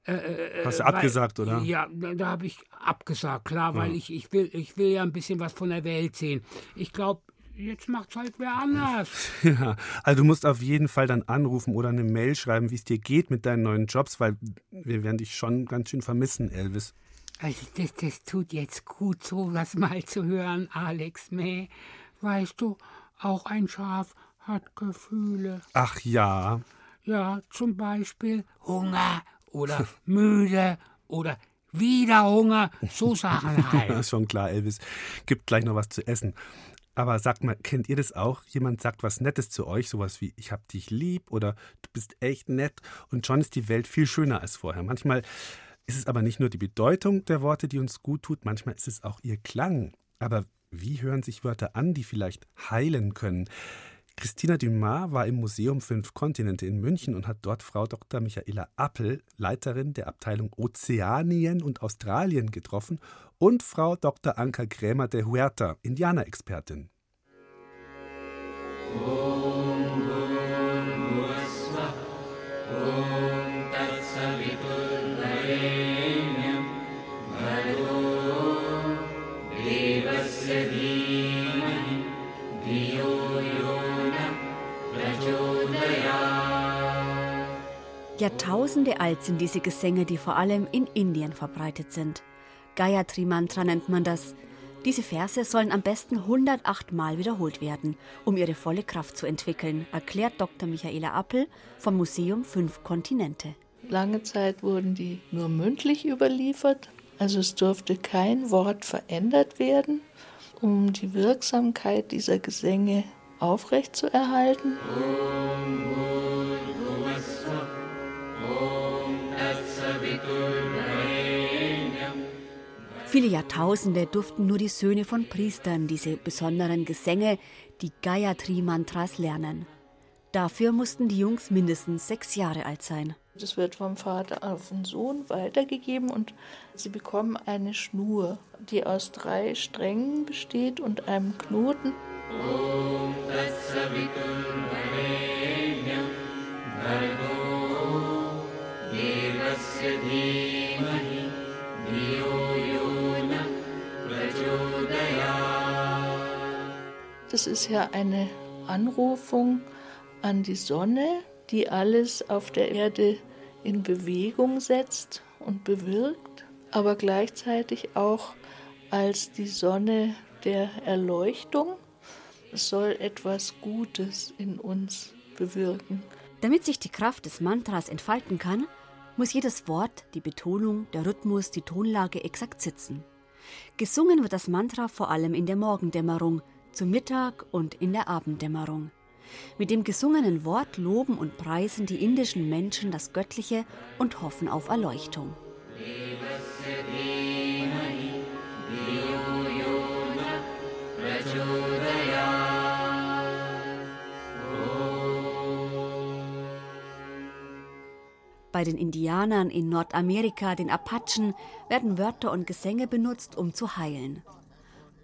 C: äh, äh, Hast du abgesagt,
D: weil,
C: oder?
D: Ja, da habe ich abgesagt, klar, weil ja. ich, ich, will, ich will ja ein bisschen was von der Welt sehen. Ich glaube, jetzt macht es halt wer anders.
C: Ja, also du musst auf jeden Fall dann anrufen oder eine Mail schreiben, wie es dir geht mit deinen neuen Jobs, weil wir werden dich schon ganz schön vermissen, Elvis.
D: Also das, das tut jetzt gut, so was mal zu hören, Alex Mäh. Weißt du, auch ein Schaf hat Gefühle.
C: Ach ja.
D: Ja, zum Beispiel Hunger oder müde oder wieder Hunger, so Sachen halt.
C: ja, schon klar, Elvis. Gibt gleich noch was zu essen. Aber sagt mal, kennt ihr das auch? Jemand sagt was Nettes zu euch, sowas wie ich hab dich lieb oder du bist echt nett und schon ist die Welt viel schöner als vorher. Manchmal ist es aber nicht nur die Bedeutung der Worte, die uns gut tut, manchmal ist es auch ihr Klang. Aber wie hören sich Wörter an, die vielleicht heilen können? Christina Dumas war im Museum Fünf Kontinente in München und hat dort Frau Dr. Michaela Appel, Leiterin der Abteilung Ozeanien und Australien, getroffen und Frau Dr. Anka Krämer de Huerta, Indianerexpertin.
P: Jahrtausende alt sind diese Gesänge, die vor allem in Indien verbreitet sind. Gayatri Mantra nennt man das. Diese Verse sollen am besten 108 Mal wiederholt werden, um ihre volle Kraft zu entwickeln, erklärt Dr. Michaela Appel vom Museum Fünf Kontinente.
Q: Lange Zeit wurden die nur mündlich überliefert, also es durfte kein Wort verändert werden, um die Wirksamkeit dieser Gesänge aufrechtzuerhalten.
P: Viele Jahrtausende durften nur die Söhne von Priestern diese besonderen Gesänge, die Gayatri-Mantras, lernen. Dafür mussten die Jungs mindestens sechs Jahre alt sein.
Q: Das wird vom Vater auf den Sohn weitergegeben und sie bekommen eine Schnur, die aus drei Strängen besteht und einem Knoten. Om das ist ja eine Anrufung an die Sonne, die alles auf der Erde in Bewegung setzt und bewirkt, aber gleichzeitig auch als die Sonne der Erleuchtung. Es soll etwas Gutes in uns bewirken.
P: Damit sich die Kraft des Mantras entfalten kann, muss jedes Wort, die Betonung, der Rhythmus, die Tonlage exakt sitzen. Gesungen wird das Mantra vor allem in der Morgendämmerung, zu Mittag und in der Abenddämmerung. Mit dem gesungenen Wort loben und preisen die indischen Menschen das Göttliche und hoffen auf Erleuchtung. Bei den Indianern in Nordamerika, den Apachen, werden Wörter und Gesänge benutzt, um zu heilen.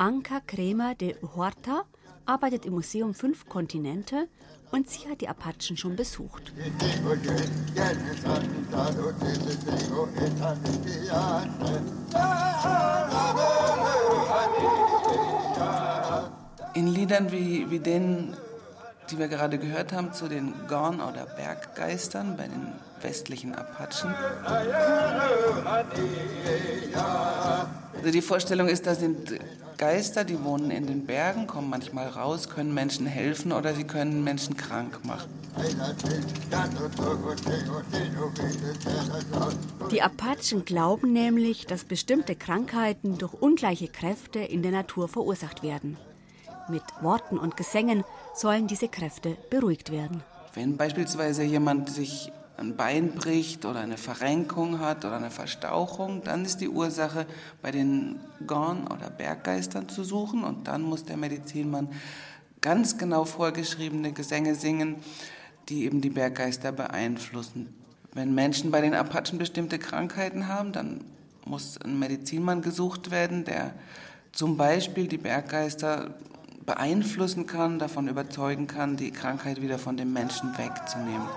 P: Anka Kremer de Huerta arbeitet im Museum Fünf Kontinente und sie hat die Apachen schon besucht.
R: In Liedern wie, wie denen, die wir gerade gehört haben, zu den Gorn- oder Berggeistern bei den westlichen Apachen. Also die Vorstellung ist, da sind Geister, die wohnen in den Bergen, kommen manchmal raus, können Menschen helfen oder sie können Menschen krank machen.
P: Die Apachen glauben nämlich, dass bestimmte Krankheiten durch ungleiche Kräfte in der Natur verursacht werden. Mit Worten und Gesängen sollen diese Kräfte beruhigt werden.
R: Wenn beispielsweise jemand sich ein Bein bricht oder eine Verrenkung hat oder eine Verstauchung, dann ist die Ursache bei den Gorn- oder Berggeistern zu suchen und dann muss der Medizinmann ganz genau vorgeschriebene Gesänge singen, die eben die Berggeister beeinflussen. Wenn Menschen bei den Apachen bestimmte Krankheiten haben, dann muss ein Medizinmann gesucht werden, der zum Beispiel die Berggeister beeinflussen kann, davon überzeugen kann, die Krankheit wieder von dem Menschen wegzunehmen.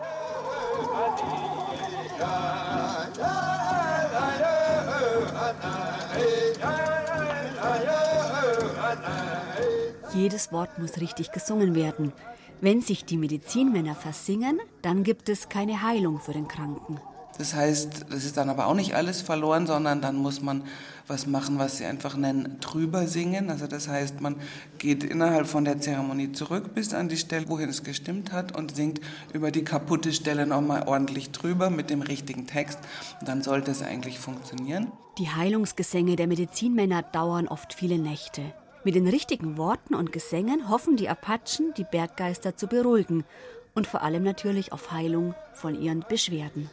P: Jedes Wort muss richtig gesungen werden. Wenn sich die Medizinmänner versingen, dann gibt es keine Heilung für den Kranken.
R: Das heißt, das ist dann aber auch nicht alles verloren, sondern dann muss man was machen, was sie einfach nennen, drüber singen. Also das heißt, man geht innerhalb von der Zeremonie zurück bis an die Stelle, wohin es gestimmt hat und singt über die kaputte Stelle nochmal ordentlich drüber mit dem richtigen Text. Und dann sollte es eigentlich funktionieren.
P: Die Heilungsgesänge der Medizinmänner dauern oft viele Nächte. Mit den richtigen Worten und Gesängen hoffen die Apachen, die Berggeister zu beruhigen und vor allem natürlich auf Heilung von ihren Beschwerden.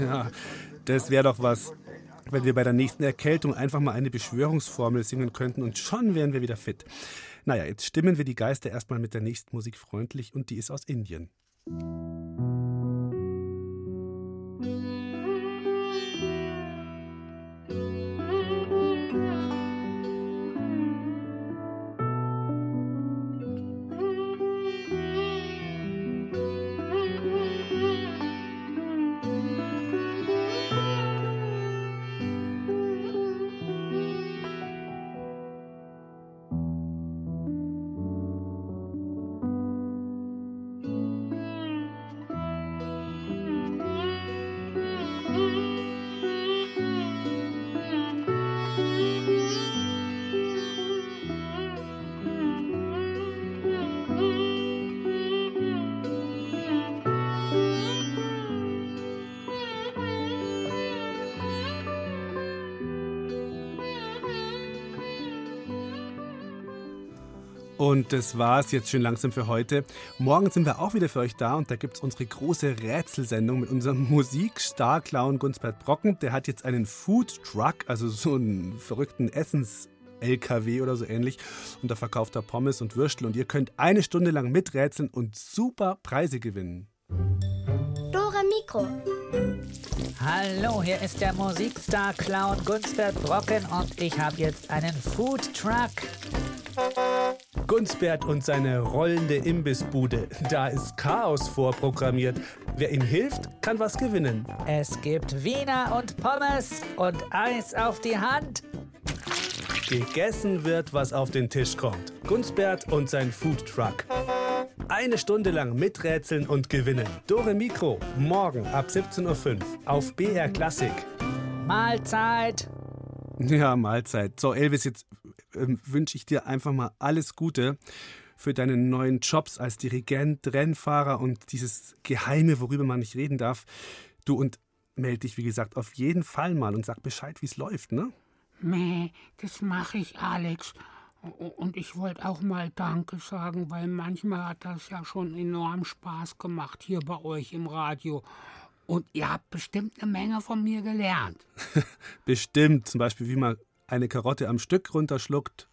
C: Ja, das wäre doch was, wenn wir bei der nächsten Erkältung einfach mal eine Beschwörungsformel singen könnten und schon wären wir wieder fit. Naja, jetzt stimmen wir die Geister erstmal mit der nächsten Musik freundlich und die ist aus Indien. Und das war's jetzt schon langsam für heute. Morgen sind wir auch wieder für euch da und da gibt es unsere große Rätselsendung mit unserem Musikstar-Clown Gunsbert Brocken. Der hat jetzt einen Food Truck, also so einen verrückten Essens- LKW oder so ähnlich. Und da verkauft er Pommes und Würstel und ihr könnt eine Stunde lang miträtseln und super Preise gewinnen.
B: Dore Mikro.
S: Hallo, hier ist der Musikstar-Clown Gunsbert Brocken und ich habe jetzt einen Food Truck.
C: Gunsbert und seine rollende Imbissbude. Da ist Chaos vorprogrammiert. Wer ihm hilft, kann was gewinnen.
S: Es gibt Wiener und Pommes und Eis auf die Hand.
C: Gegessen wird, was auf den Tisch kommt. Gunsbert und sein Food Truck. Eine Stunde lang miträtseln und gewinnen. Dore Mikro, morgen ab 17.05 Uhr auf BR Klassik.
S: Mahlzeit.
C: Ja, Mahlzeit. So, Elvis, jetzt ähm, wünsche ich dir einfach mal alles Gute für deine neuen Jobs als Dirigent, Rennfahrer und dieses Geheime, worüber man nicht reden darf. Du und melde dich, wie gesagt, auf jeden Fall mal und sag Bescheid, wie es läuft, ne?
D: Nee, das mache ich, Alex. Und ich wollte auch mal Danke sagen, weil manchmal hat das ja schon enorm Spaß gemacht hier bei euch im Radio. Und ihr habt bestimmt eine Menge von mir gelernt.
C: Bestimmt, zum Beispiel, wie man eine Karotte am Stück runterschluckt.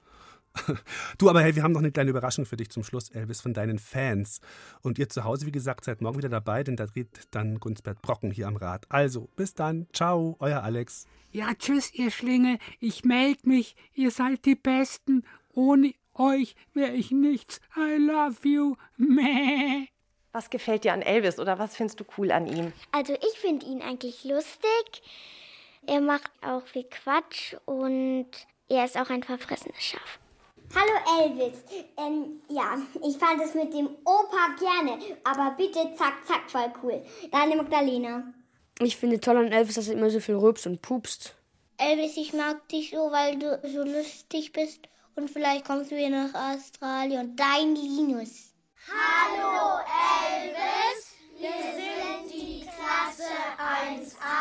C: Du, aber hey, wir haben noch eine kleine Überraschung für dich zum Schluss, Elvis, von deinen Fans. Und ihr zu Hause, wie gesagt, seid morgen wieder dabei, denn da dreht dann Gunsbert Brocken hier am Rad. Also, bis dann. Ciao, euer Alex.
D: Ja, tschüss, ihr Schlingel. Ich melde mich. Ihr seid die Besten. Ohne euch wäre ich nichts. I love you. Meh.
T: Was gefällt dir an Elvis oder was findest du cool an ihm?
K: Also ich finde ihn eigentlich lustig. Er macht auch viel Quatsch und er ist auch ein verfressenes Schaf.
U: Hallo Elvis. Ähm, ja, ich fand es mit dem Opa gerne, aber bitte zack, zack, voll cool. Deine Magdalena.
V: Ich finde toll an Elvis, dass er immer so viel rülpst und pupst.
U: Elvis, ich mag dich so, weil du so lustig bist und vielleicht kommst du wieder nach Australien. Dein Linus.
W: Hallo Elvis, wir sind die Klasse 1a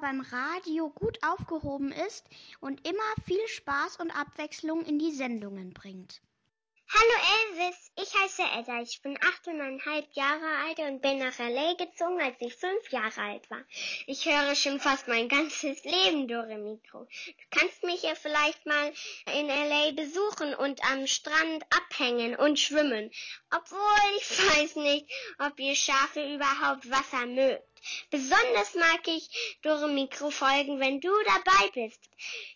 U: Beim Radio gut aufgehoben ist und immer viel Spaß und Abwechslung in die Sendungen bringt.
X: Hallo Elvis, ich heiße Edda. Ich bin achteinhalb Jahre alt und bin nach L.A. gezogen, als ich fünf Jahre alt war. Ich höre schon fast mein ganzes Leben Dore Mikro. Du kannst mich ja vielleicht mal in L.A. besuchen und am Strand abhängen und schwimmen. Obwohl ich weiß nicht, ob ihr Schafe überhaupt Wasser mögt. Besonders mag ich Dore Mikro folgen, wenn du dabei bist.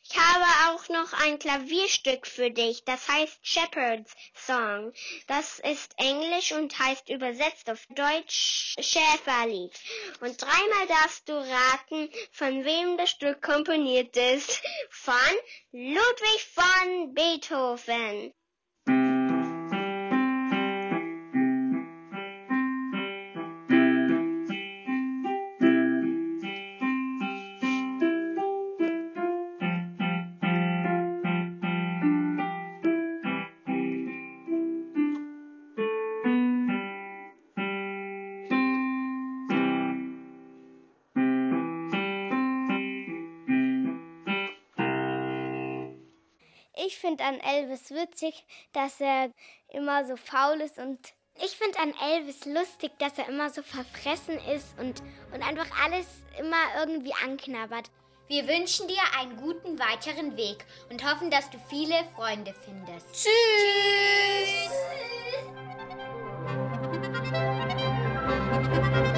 X: Ich habe auch noch ein Klavierstück für dich, das heißt Shepherd's Song. Das ist Englisch und heißt übersetzt auf Deutsch Schäferlied. Und dreimal darfst du raten, von wem das Stück komponiert ist. Von Ludwig von Beethoven.
N: Ich finde an Elvis witzig, dass er immer so faul ist und ich finde an Elvis lustig, dass er immer so verfressen ist und, und einfach alles immer irgendwie anknabbert.
B: Wir wünschen dir einen guten weiteren Weg und hoffen, dass du viele Freunde findest. Tschüss!
N: Tschüss.